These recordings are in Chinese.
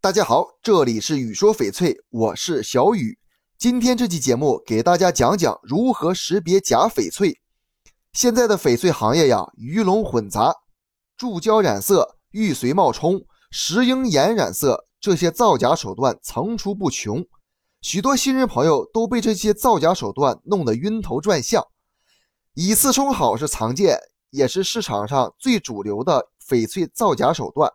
大家好，这里是雨说翡翠，我是小雨。今天这期节目给大家讲讲如何识别假翡翠。现在的翡翠行业呀，鱼龙混杂，注胶染色、玉髓冒充、石英岩染色这些造假手段层出不穷，许多新人朋友都被这些造假手段弄得晕头转向。以次充好是常见，也是市场上最主流的翡翠造假手段。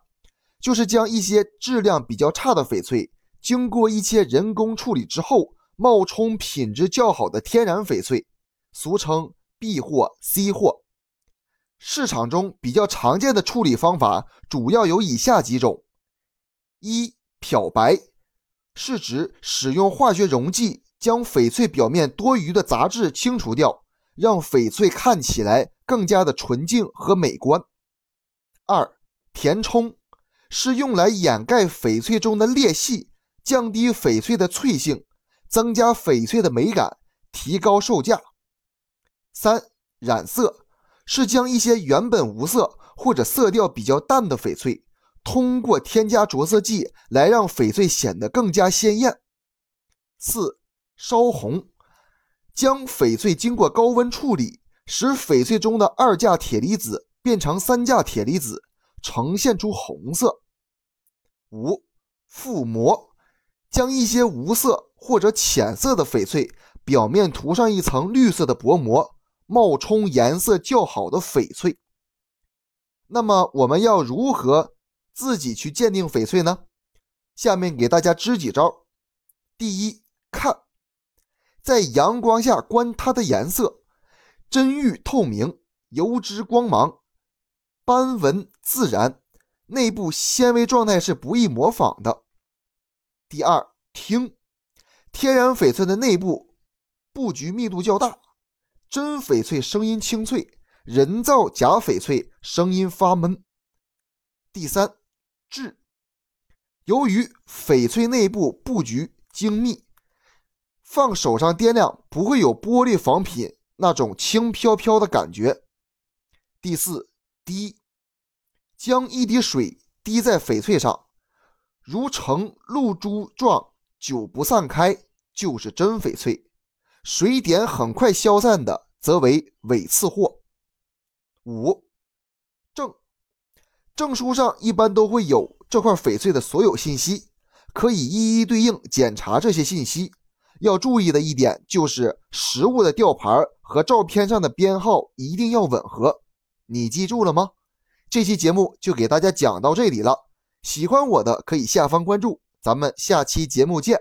就是将一些质量比较差的翡翠，经过一些人工处理之后，冒充品质较好的天然翡翠，俗称 B 货、C 货。市场中比较常见的处理方法主要有以下几种：一、漂白，是指使用化学溶剂将翡翠表面多余的杂质清除掉，让翡翠看起来更加的纯净和美观。二、填充。是用来掩盖翡翠中的裂隙，降低翡翠的脆性，增加翡翠的美感，提高售价。三、染色是将一些原本无色或者色调比较淡的翡翠，通过添加着色剂来让翡翠显得更加鲜艳。四、烧红，将翡翠经过高温处理，使翡翠中的二价铁离子变成三价铁离子，呈现出红色。五、覆膜，将一些无色或者浅色的翡翠表面涂上一层绿色的薄膜，冒充颜色较好的翡翠。那么我们要如何自己去鉴定翡翠呢？下面给大家支几招。第一，看，在阳光下观它的颜色，真玉透明，油脂光芒，斑纹自然。内部纤维状态是不易模仿的。第二，听，天然翡翠的内部布局密度较大，真翡翠声音清脆，人造假翡翠声音发闷。第三，质，由于翡翠内部布局精密，放手上掂量不会有玻璃仿品那种轻飘飘的感觉。第四，低。将一滴水滴在翡翠上，如呈露珠状，久不散开，就是真翡翠；水点很快消散的，则为伪次货。五证证书上一般都会有这块翡翠的所有信息，可以一一对应检查这些信息。要注意的一点就是，实物的吊牌和照片上的编号一定要吻合。你记住了吗？这期节目就给大家讲到这里了，喜欢我的可以下方关注，咱们下期节目见。